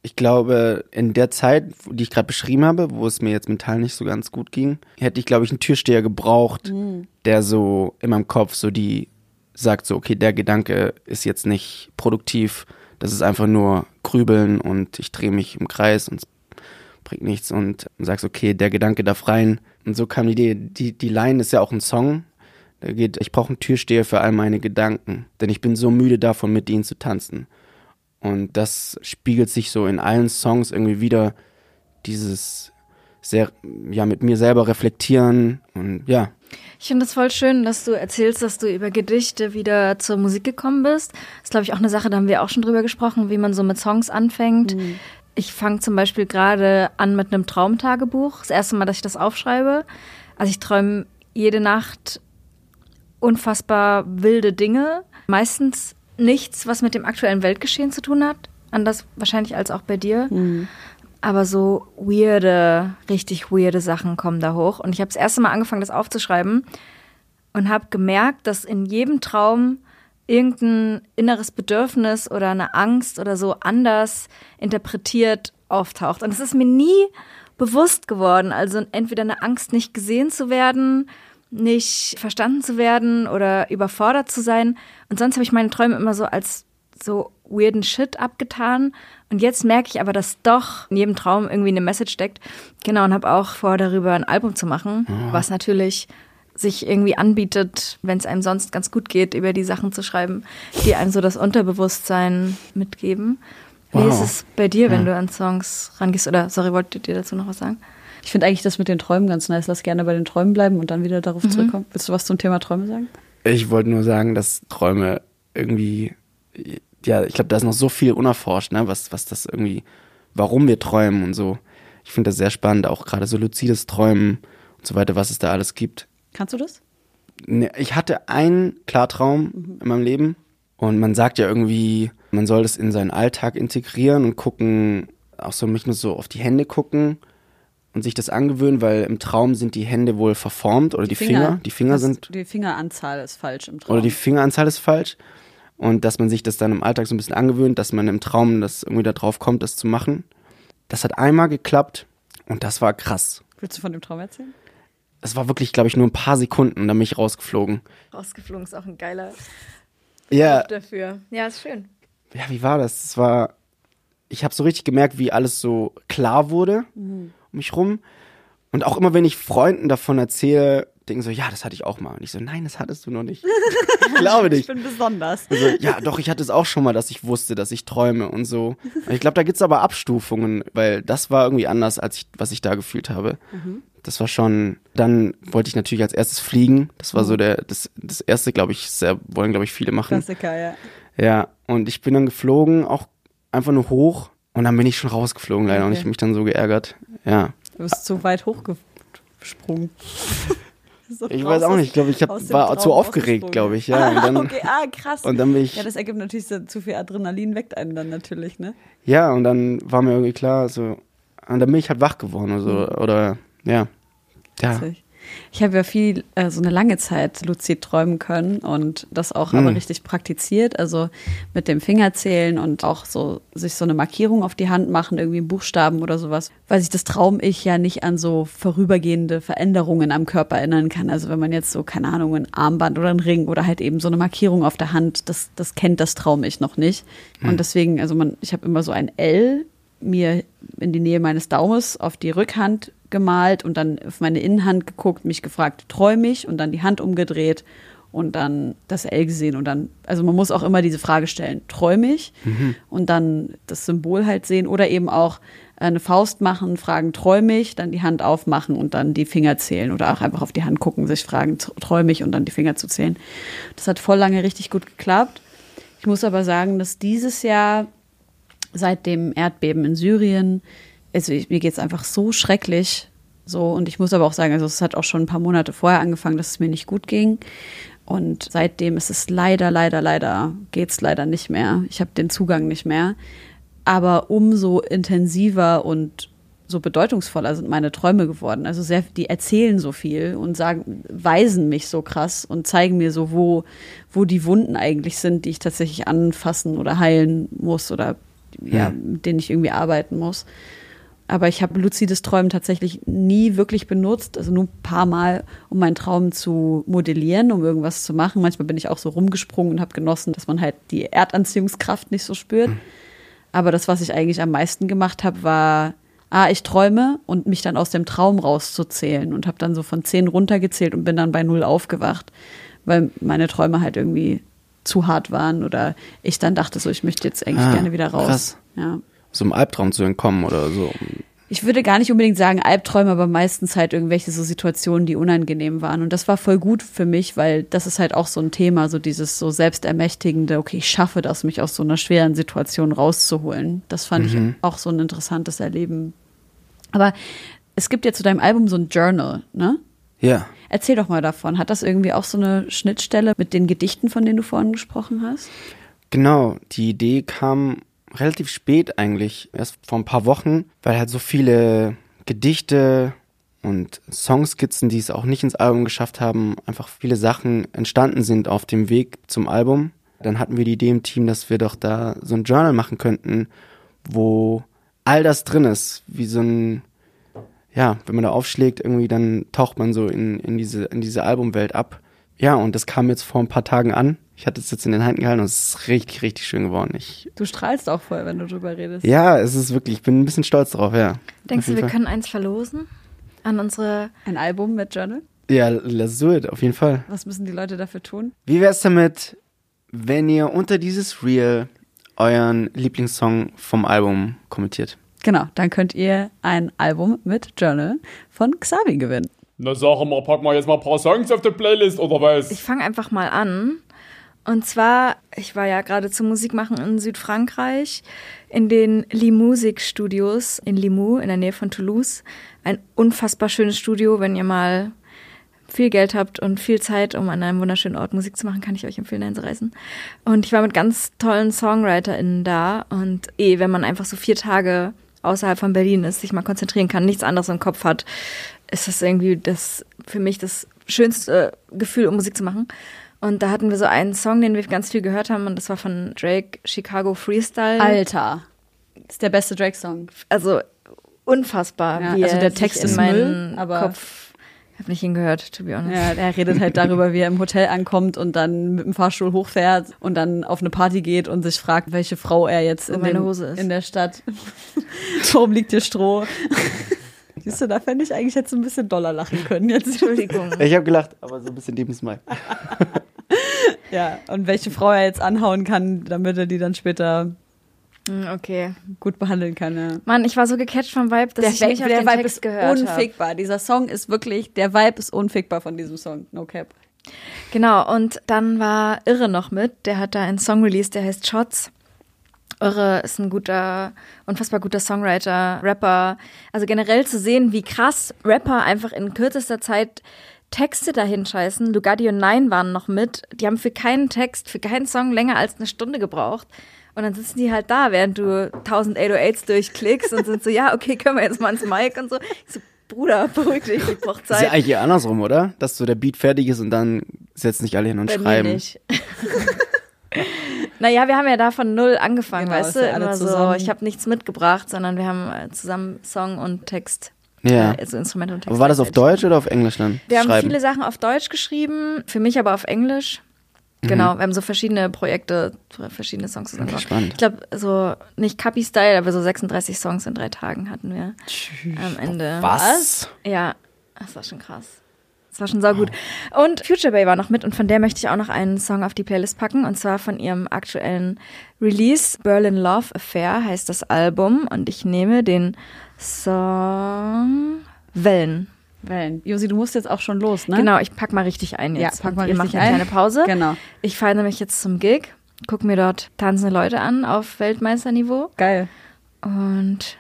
Ich glaube, in der Zeit, die ich gerade beschrieben habe, wo es mir jetzt mental nicht so ganz gut ging, hätte ich, glaube ich, einen Türsteher gebraucht, mhm. der so in meinem Kopf so die sagt so, okay, der Gedanke ist jetzt nicht produktiv, das ist einfach nur Grübeln und ich drehe mich im Kreis und es bringt nichts und sagst, okay, der Gedanke darf rein. Und so kam die Idee, die, die Line ist ja auch ein Song, da geht, ich brauche einen Türsteher für all meine Gedanken, denn ich bin so müde davon, mit ihnen zu tanzen. Und das spiegelt sich so in allen Songs irgendwie wieder, dieses sehr, ja, mit mir selber reflektieren und ja, ich finde es voll schön, dass du erzählst, dass du über Gedichte wieder zur Musik gekommen bist. Das ist, glaube ich, auch eine Sache, da haben wir auch schon drüber gesprochen, wie man so mit Songs anfängt. Mhm. Ich fange zum Beispiel gerade an mit einem Traumtagebuch. Das erste Mal, dass ich das aufschreibe. Also ich träume jede Nacht unfassbar wilde Dinge. Meistens nichts, was mit dem aktuellen Weltgeschehen zu tun hat. Anders wahrscheinlich als auch bei dir. Mhm aber so weirde, richtig weirde Sachen kommen da hoch. Und ich habe das erste Mal angefangen, das aufzuschreiben und habe gemerkt, dass in jedem Traum irgendein inneres Bedürfnis oder eine Angst oder so anders interpretiert auftaucht. Und es ist mir nie bewusst geworden. Also entweder eine Angst, nicht gesehen zu werden, nicht verstanden zu werden oder überfordert zu sein. Und sonst habe ich meine Träume immer so als so weirden Shit abgetan. Und jetzt merke ich aber, dass doch in jedem Traum irgendwie eine Message steckt. Genau, und habe auch vor, darüber ein Album zu machen, ja. was natürlich sich irgendwie anbietet, wenn es einem sonst ganz gut geht, über die Sachen zu schreiben, die einem so das Unterbewusstsein mitgeben. Wie wow. ist es bei dir, wenn ja. du an Songs rangehst? Oder, sorry, wolltet ihr dazu noch was sagen? Ich finde eigentlich das mit den Träumen ganz nice. Lass gerne bei den Träumen bleiben und dann wieder darauf mhm. zurückkommen. Willst du was zum Thema Träume sagen? Ich wollte nur sagen, dass Träume irgendwie ja, ich glaube, da ist noch so viel unerforscht, ne, was, was das irgendwie, warum wir träumen und so. Ich finde das sehr spannend, auch gerade so luzides Träumen und so weiter, was es da alles gibt. Kannst du das? Ne, ich hatte einen Klartraum mhm. in meinem Leben und man sagt ja irgendwie, Man soll das in seinen Alltag integrieren und gucken, auch so nicht nur so auf die Hände gucken und sich das angewöhnen, weil im Traum sind die Hände wohl verformt oder die, Finger, Finger, die Finger sind. Die Fingeranzahl ist falsch im Traum. Oder die Fingeranzahl ist falsch. Und dass man sich das dann im Alltag so ein bisschen angewöhnt, dass man im Traum das irgendwie da drauf kommt, das zu machen. Das hat einmal geklappt und das war krass. Willst du von dem Traum erzählen? Es war wirklich, glaube ich, nur ein paar Sekunden, dann bin ich rausgeflogen. Rausgeflogen ist auch ein geiler ja. dafür. Ja, ist schön. Ja, wie war das? Es war, ich habe so richtig gemerkt, wie alles so klar wurde mhm. um mich rum. Und auch immer, wenn ich Freunden davon erzähle, denken so, ja, das hatte ich auch mal. Und ich so, nein, das hattest du noch nicht. ich glaube nicht. Ich bin besonders. Also, ja, doch, ich hatte es auch schon mal, dass ich wusste, dass ich träume und so. Und ich glaube, da gibt es aber Abstufungen, weil das war irgendwie anders, als ich, was ich da gefühlt habe. Mhm. Das war schon, dann wollte ich natürlich als erstes fliegen. Das war mhm. so der, das, das erste, glaube ich, sehr, wollen, glaube ich, viele machen. Klassiker, ja. Ja, und ich bin dann geflogen, auch einfach nur hoch. Und dann bin ich schon rausgeflogen, leider. Okay. Und ich habe mich dann so geärgert. Ja. Du bist zu weit hochgesprungen. So ich weiß auch nicht, ich glaube, ich hab, war zu aufgeregt, glaube ich. Ja, und dann, okay, ah, krass. Und dann bin ich, ja, das ergibt natürlich so, zu viel Adrenalin, weckt einen dann natürlich, ne? Ja, und dann war mir irgendwie klar, so, und dann bin ich halt wach geworden oder so, mhm. oder, ja. Ja. Ich habe ja viel, äh, so eine lange Zeit luzid träumen können und das auch mhm. aber richtig praktiziert. Also mit dem Fingerzählen und auch so sich so eine Markierung auf die Hand machen, irgendwie Buchstaben oder sowas. Weil sich das Traum-Ich ja nicht an so vorübergehende Veränderungen am Körper erinnern kann. Also wenn man jetzt so, keine Ahnung, ein Armband oder ein Ring oder halt eben so eine Markierung auf der Hand, das, das kennt das Traum-Ich noch nicht. Mhm. Und deswegen, also man, ich habe immer so ein L mir in die Nähe meines Daumes auf die Rückhand gemalt und dann auf meine Innenhand geguckt, mich gefragt, träume ich und dann die Hand umgedreht und dann das L gesehen und dann, also man muss auch immer diese Frage stellen, träume ich mhm. und dann das Symbol halt sehen oder eben auch eine Faust machen, fragen, träume ich, dann die Hand aufmachen und dann die Finger zählen oder auch einfach auf die Hand gucken, sich fragen, träume ich und dann die Finger zu zählen. Das hat voll lange richtig gut geklappt. Ich muss aber sagen, dass dieses Jahr seit dem Erdbeben in Syrien, also ich, mir geht es einfach so schrecklich. So, und ich muss aber auch sagen, also es hat auch schon ein paar Monate vorher angefangen, dass es mir nicht gut ging. Und seitdem ist es leider, leider, leider, geht es leider nicht mehr. Ich habe den Zugang nicht mehr. Aber umso intensiver und so bedeutungsvoller sind meine Träume geworden. Also sehr, die erzählen so viel und sagen, weisen mich so krass und zeigen mir so, wo, wo die Wunden eigentlich sind, die ich tatsächlich anfassen oder heilen muss oder ja, mit denen ich irgendwie arbeiten muss. Aber ich habe luzides Träumen tatsächlich nie wirklich benutzt, also nur ein paar Mal, um meinen Traum zu modellieren, um irgendwas zu machen. Manchmal bin ich auch so rumgesprungen und habe genossen, dass man halt die Erdanziehungskraft nicht so spürt. Mhm. Aber das, was ich eigentlich am meisten gemacht habe, war, ah, ich träume und mich dann aus dem Traum rauszuzählen und habe dann so von zehn runtergezählt und bin dann bei null aufgewacht, weil meine Träume halt irgendwie zu hart waren oder ich dann dachte so, ich möchte jetzt eigentlich ah, gerne wieder raus. Krass. Ja. So einem Albtraum zu entkommen oder so. Ich würde gar nicht unbedingt sagen Albträume, aber meistens halt irgendwelche so Situationen, die unangenehm waren. Und das war voll gut für mich, weil das ist halt auch so ein Thema, so dieses so selbstermächtigende, okay, ich schaffe das, mich aus so einer schweren Situation rauszuholen. Das fand mhm. ich auch so ein interessantes Erleben. Aber es gibt ja zu deinem Album so ein Journal, ne? Ja. Erzähl doch mal davon. Hat das irgendwie auch so eine Schnittstelle mit den Gedichten, von denen du vorhin gesprochen hast? Genau, die Idee kam relativ spät eigentlich, erst vor ein paar Wochen, weil halt so viele Gedichte und Songskizzen, die es auch nicht ins Album geschafft haben, einfach viele Sachen entstanden sind auf dem Weg zum Album. Dann hatten wir die Idee im Team, dass wir doch da so ein Journal machen könnten, wo all das drin ist, wie so ein ja, wenn man da aufschlägt, irgendwie, dann taucht man so in, in, diese, in diese Albumwelt ab. Ja, und das kam jetzt vor ein paar Tagen an. Ich hatte es jetzt in den Händen gehalten und es ist richtig, richtig schön geworden. Ich, du strahlst auch voll, wenn du drüber redest. Ja, es ist wirklich, ich bin ein bisschen stolz drauf, ja. Denkst du, wir Fall. können eins verlosen? An unsere. Ein Album mit Journal? Ja, let's do it, auf jeden Fall. Was müssen die Leute dafür tun? Wie wär's damit, wenn ihr unter dieses Reel euren Lieblingssong vom Album kommentiert? Genau, dann könnt ihr ein Album mit Journal von Xavi gewinnen. Na sag mal, packen wir jetzt mal ein paar Songs auf der Playlist oder was? Ich fange einfach mal an. Und zwar, ich war ja gerade zum Musikmachen in Südfrankreich, in den Limusik Studios in Limoux, in der Nähe von Toulouse. Ein unfassbar schönes Studio, wenn ihr mal viel Geld habt und viel Zeit, um an einem wunderschönen Ort Musik zu machen, kann ich euch empfehlen, einzureisen. Und ich war mit ganz tollen SongwriterInnen da und eh, wenn man einfach so vier Tage außerhalb von Berlin ist, sich mal konzentrieren kann, nichts anderes im Kopf hat, ist das irgendwie das für mich das schönste Gefühl, um Musik zu machen. Und da hatten wir so einen Song, den wir ganz viel gehört haben, und das war von Drake, Chicago Freestyle. Alter. Das ist der beste Drake-Song. Also unfassbar. Ja, wie also er der Text in ist meinen Müll, aber- Kopf. Ich habe nicht hingehört, to be honest. Ja, er redet halt darüber, wie er im Hotel ankommt und dann mit dem Fahrstuhl hochfährt und dann auf eine Party geht und sich fragt, welche Frau er jetzt in, meine dem, Hose ist. in der Stadt. Warum liegt hier Stroh? Siehst du, da fände ich eigentlich jetzt ein bisschen doller lachen können. Jetzt. Entschuldigung. Ich habe gelacht, aber so ein bisschen Lebensmal. Ja, und welche Frau er jetzt anhauen kann, damit er die dann später Hm, Okay. gut behandeln kann. Ja. Mann, ich war so gecatcht vom Vibe, dass ich der nicht auf der den Vibe Text ist gehört unfickbar. Dieser Song ist wirklich, der Vibe ist unfickbar von diesem Song. No cap. Genau, und dann war Irre noch mit. Der hat da einen Song released, der heißt Shots. Irre ist ein guter, unfassbar guter Songwriter, Rapper. Also generell zu sehen, wie krass Rapper einfach in kürzester Zeit Texte dahin scheißen. Lugatti und Nine waren noch mit. Die haben für keinen Text, für keinen Song länger als eine Stunde gebraucht. Und dann sitzen die halt da, während du 1000 808s durchklickst und sind so, ja, okay, können wir jetzt mal ins Mic und so. Ich so, Bruder, beruhig dich, ich brauch Das ist ja Zeit. eigentlich eher andersrum, oder? Dass so der Beat fertig ist und dann setzen nicht alle hin und Bei mir schreiben. nicht. naja, wir haben ja da von null angefangen, Genau, weißt du? Immer so, ich habe nichts mitgebracht, sondern wir haben äh, zusammen Song und Text, Ja. äh, also Instrumente und Text. Aber war das auf. Deutsch oder auf Englisch dann? Wir haben Schreiben. viele Sachen auf Deutsch geschrieben, für mich aber auf Englisch. Mhm. Genau, wir haben so verschiedene Projekte, verschiedene Songs zusammen spannend. Ich glaube, so nicht Cappy-Style, aber so 36 Songs in drei Tagen hatten wir am Ende. Was? Ja, das war schon krass. Das war schon saugut. Und Future Bay war noch mit und von der möchte ich auch noch einen Song auf die Playlist packen und zwar von ihrem aktuellen Release Berlin Love Affair heißt das Album und ich nehme den Song Wellen. Wellen. Josi, du musst jetzt auch schon los, ne? Genau, ich pack mal richtig ein Ja, jetzt. pack Und mal ihr richtig macht eine ein. kleine Pause. Genau. Ich fahre nämlich jetzt zum Gig, gucke mir dort tanzende Leute an auf Weltmeisterniveau Geil. und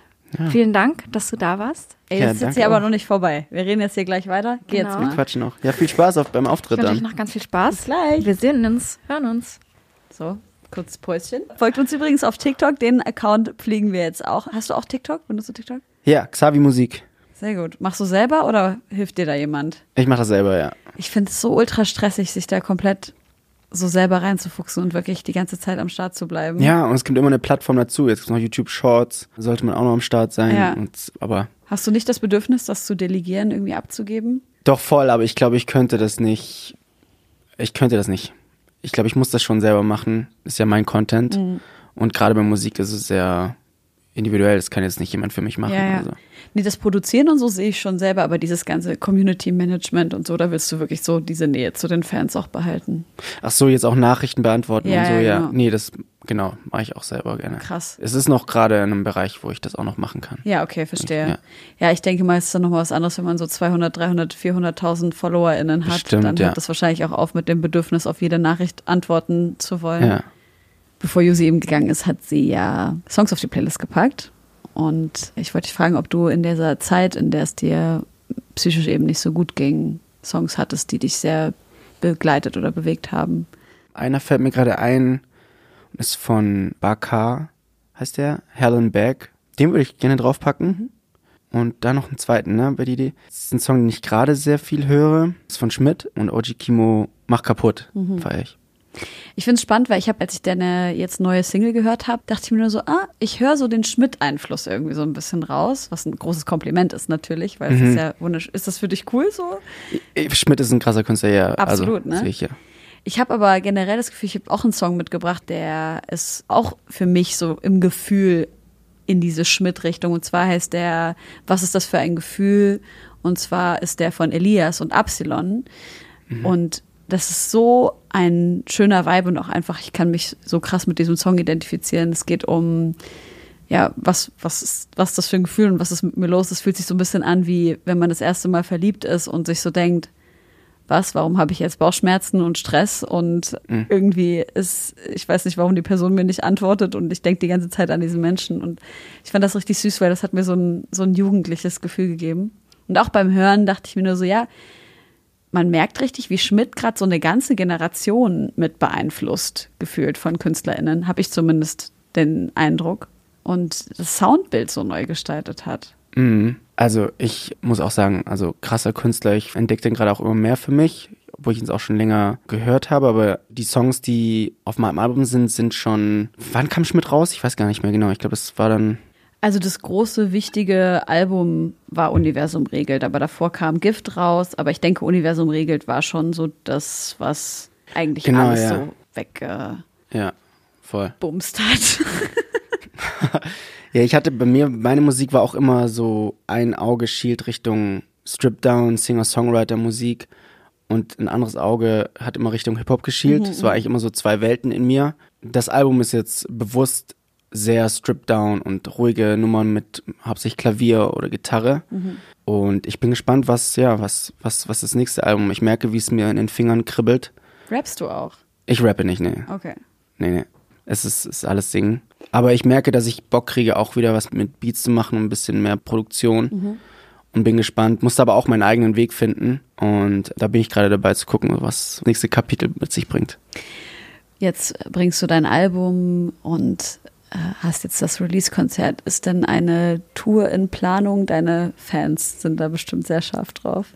vielen Dank, dass du da warst. Ey, Ja, das ist jetzt danke hier aber noch nicht vorbei. Wir reden jetzt hier gleich weiter. Geh Genau. jetzt Wir mal. quatschen noch. Ja, viel Spaß auf, beim Ich Auftritt euch dann. noch ganz viel Spaß. Bis gleich. Wir sehen uns, hören uns. So, kurzes Päuschen. Folgt uns übrigens auf TikTok. Den Account pflegen wir jetzt auch. Hast du auch TikTok? Benutzt du TikTok? Ja, Xavi Musik. Sehr gut. Machst du selber oder hilft dir da jemand? Ich mache das selber, ja. Ich finde es so ultra stressig, sich da komplett so selber reinzufuchsen und wirklich die ganze Zeit am Start zu bleiben. Ja, und es gibt immer eine Plattform dazu. Jetzt gibt noch YouTube Shorts. Sollte man auch noch am Start sein. Ja. Und, aber Hast du nicht das Bedürfnis, das zu delegieren, irgendwie abzugeben? doch voll, aber ich glaube, ich könnte das nicht. Ich könnte das nicht. Ich glaube, ich muss das schon selber machen. Ist ja mein Content. Mhm. Und gerade bei Musik ist es sehr individuell. Das kann jetzt nicht jemand für mich machen. Ja, ja. Also. Nee, das Produzieren und so sehe ich schon selber, aber dieses ganze Community Management und so, da willst du wirklich so diese Nähe zu den Fans auch behalten. Ach so, jetzt auch Nachrichten beantworten Ja, und so, ja, ja. genau. Nee, das, genau, mache ich auch selber gerne. Krass. Es ist noch gerade in einem Bereich, wo ich das auch noch machen kann. Ja, okay, verstehe. Ja. Ja, ich denke mal, es ist dann nochmal was anderes, wenn man so 200, 300, 400.000 FollowerInnen hat. Stimmt, dann hört das wahrscheinlich auch auf mit dem Bedürfnis, auf jede Nachricht antworten zu wollen. Ja. Bevor Josi eben gegangen ist, hat sie ja Songs auf die Playlist gepackt. Und ich wollte dich fragen, ob du in dieser Zeit, in der es dir psychisch eben nicht so gut ging, Songs hattest, die dich sehr begleitet oder bewegt haben. Einer fällt mir gerade ein, ist von Bakar, heißt der, Helen Beck. Den würde ich gerne draufpacken. Und dann noch einen zweiten, ne, bei die Idee. Das ist ein Song, den ich gerade sehr viel höre. ist von Schmidt und Oji Kimo Mach kaputt, Mhm. feier ich. Ich finde es spannend, weil ich habe, als ich deine jetzt neue Single gehört habe, dachte ich mir nur so, ah, ich höre so den Schmidt-Einfluss irgendwie so ein bisschen raus, was ein großes Kompliment ist natürlich, weil es Mhm. ist ja wunderschön. Ist das für dich cool so? Schmidt ist ein krasser Künstler, ja. Absolut, also, ne? Ich ja. Ich habe aber generell das Gefühl, ich habe auch einen Song mitgebracht, der ist auch für mich so im Gefühl in diese Schmidt-Richtung. Und zwar heißt der, was ist das für ein Gefühl? Und zwar ist der von Elias und Absilon. Und das ist so ein schöner Vibe und auch einfach, ich kann mich so krass mit diesem Song identifizieren. Es geht um, ja, was, was ist, was ist das für ein Gefühl und was ist mit mir los? Es fühlt sich so ein bisschen an, wie wenn man das erste Mal verliebt ist und sich so denkt, was, warum habe ich jetzt Bauchschmerzen und Stress und Mhm. irgendwie ist, ich weiß nicht, warum die Person mir nicht antwortet und ich denke die ganze Zeit an diesen Menschen und ich fand das richtig süß, weil das hat mir so ein, so ein jugendliches Gefühl gegeben. Und auch beim Hören dachte ich mir nur so, ja, man merkt richtig, wie Schmidt gerade so eine ganze Generation mit beeinflusst, gefühlt von KünstlerInnen, habe ich zumindest den Eindruck. Und das Soundbild so neu gestaltet hat. Mhm. Also ich muss auch sagen, also krasser Künstler, ich entdecke den gerade auch immer mehr für mich, obwohl ich ihn auch schon länger gehört habe, aber die Songs, die auf meinem Album sind, sind schon. Wann kam Schmidt raus? Ich weiß gar nicht mehr genau. Ich glaube, das war dann. Also das große, wichtige Album war Universum regelt, aber davor kam Gift raus, aber ich denke, Universum regelt war schon so das, was eigentlich Genau, alles ja. so weggebumst Ja, voll. hat. Ja, ich hatte bei mir, meine Musik war auch immer so ein Auge schielt Richtung Strip-Down, Singer-Songwriter-Musik und ein anderes Auge hat immer Richtung Hip-Hop geschielt. Es war eigentlich immer so zwei Welten in mir. Das Album ist jetzt bewusst sehr Strip-Down und ruhige Nummern mit hauptsächlich Klavier oder Gitarre. Und ich bin gespannt, was, ja, was, was, was das nächste Album. Ich merke, wie es mir in den Fingern kribbelt. Rappst du auch? Ich rappe nicht, nee. Okay. Nee, nee. Es ist, ist alles Singen. Aber ich merke, dass ich Bock kriege, auch wieder was mit Beats zu machen ein bisschen mehr Produktion. Und bin gespannt. Musste aber auch meinen eigenen Weg finden. Und da bin ich gerade dabei zu gucken, was das nächste Kapitel mit sich bringt. Jetzt bringst du dein Album und hast jetzt das Release-Konzert. Ist denn eine Tour in Planung? Deine Fans sind da bestimmt sehr scharf drauf.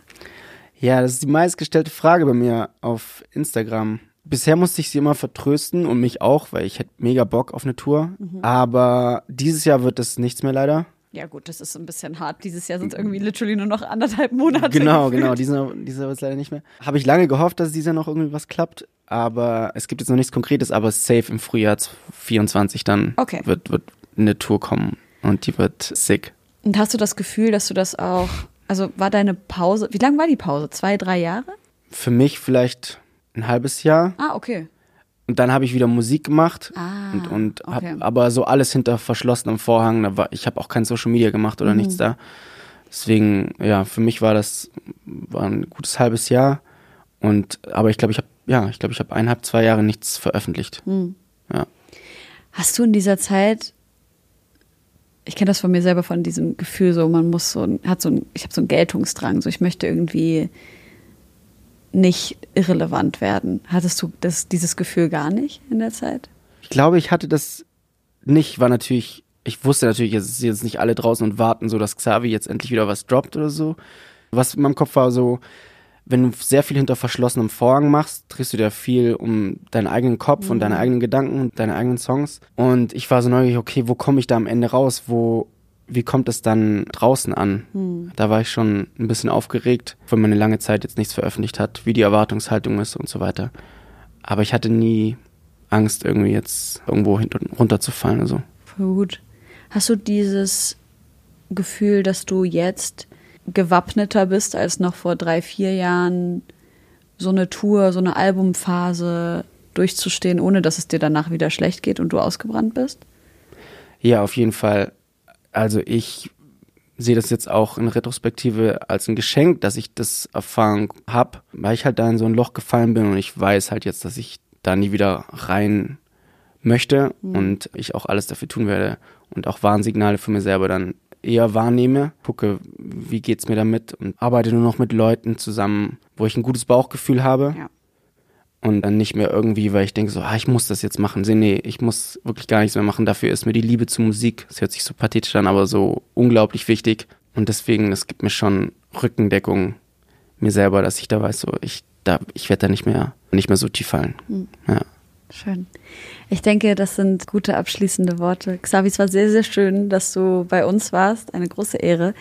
Ja, das ist die meistgestellte Frage bei mir auf Instagram. Bisher musste ich sie immer vertrösten und mich auch, weil ich hätte mega Bock auf eine Tour. Aber dieses Jahr wird es nichts mehr leider. Ja gut, das ist ein bisschen hart. Dieses Jahr sind es irgendwie literally nur noch anderthalb Monate. Genau, gefühlt. genau. Dieser, dieser wird leider nicht mehr. Habe ich lange gehofft, dass dieser noch irgendwie was klappt. Aber es gibt jetzt noch nichts Konkretes, aber safe im Frühjahr 24 dann Okay. wird, wird eine Tour kommen. Und die wird sick. Und hast du das Gefühl, dass du das auch, also war deine Pause, wie lang war die Pause? Zwei, drei Jahre? Für mich vielleicht ein halbes Jahr. Ah, okay. Und dann habe ich wieder Musik gemacht. Ah, und und hab okay. aber so alles hinter verschlossenem Vorhang. Da war, ich habe auch kein Social Media gemacht oder nichts da. Deswegen, ja, für mich war das war ein gutes halbes Jahr. Und aber ich glaube, ich habe ja, ich glaube, ich habe eineinhalb, zwei Jahre nichts veröffentlicht. Ja. Hast du in dieser Zeit, ich kenne das von mir selber von diesem Gefühl, so man muss so, hat so ein, ich habe so einen Geltungsdrang, so ich möchte irgendwie nicht irrelevant werden. Hattest du das, dieses Gefühl gar nicht in der Zeit? Ich glaube, ich hatte das nicht, war natürlich, ich wusste natürlich, es sind jetzt nicht alle draußen und warten so, dass Xavi jetzt endlich wieder was droppt oder so. Was in meinem Kopf war so, wenn du sehr viel hinter verschlossenem Vorhang machst, drehst du dir viel um deinen eigenen Kopf und deine eigenen Gedanken und deine eigenen Songs. Und ich war so neugierig, okay, wo komme ich da am Ende raus? Wo, wie kommt es dann draußen an? Da war ich schon ein bisschen aufgeregt, weil man eine lange Zeit jetzt nichts veröffentlicht hat, wie die Erwartungshaltung ist und so weiter. Aber ich hatte nie Angst, irgendwie jetzt irgendwo runterzufallen oder so. Voll gut. Hast du dieses Gefühl, dass du jetzt gewappneter bist als noch vor drei, vier Jahren, so eine Tour, so eine Albumphase durchzustehen, ohne dass es dir danach wieder schlecht geht und du ausgebrannt bist? Ja, auf jeden Fall. Also ich sehe das jetzt auch in Retrospektive als ein Geschenk, dass ich das Erfahrung habe, weil ich halt da in so ein Loch gefallen bin und ich weiß halt jetzt, dass ich da nie wieder rein möchte und ich auch alles dafür tun werde und auch Warnsignale für mir selber dann eher wahrnehme, gucke, wie geht's mir damit und arbeite nur noch mit Leuten zusammen, wo ich ein gutes Bauchgefühl habe Ja. Und dann nicht mehr irgendwie, weil ich denke so, ah, ich muss das jetzt machen. Nee, ich muss wirklich gar nichts mehr machen. Dafür ist mir die Liebe zur Musik, das hört sich so pathetisch an, aber so unglaublich wichtig. Und deswegen, es gibt mir schon Rückendeckung mir selber, dass ich da weiß, so, ich, da, ich werde da nicht mehr, nicht mehr so tief fallen. Ja. Schön. Ich denke, das sind gute abschließende Worte. Xavi, es war sehr, sehr schön, dass du bei uns warst. Eine große Ehre.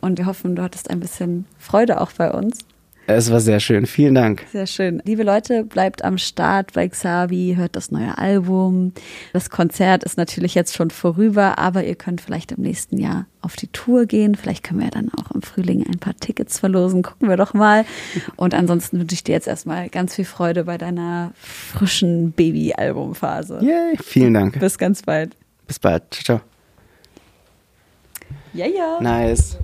Und wir hoffen, du hattest ein bisschen Freude auch bei uns. Es war sehr schön. Vielen Dank. Sehr schön. Liebe Leute, bleibt am Start bei Xavi, hört das neue Album. Das Konzert ist natürlich jetzt schon vorüber, aber ihr könnt vielleicht im nächsten Jahr auf die Tour gehen. Vielleicht können wir dann auch im Frühling ein paar Tickets verlosen. Gucken wir doch mal. Und ansonsten wünsche ich dir jetzt erstmal ganz viel Freude bei deiner frischen Baby-Albumphase. Yay. Vielen Dank. Bis ganz bald. Bis bald. Ciao, ciao. Ja, ja. Nice.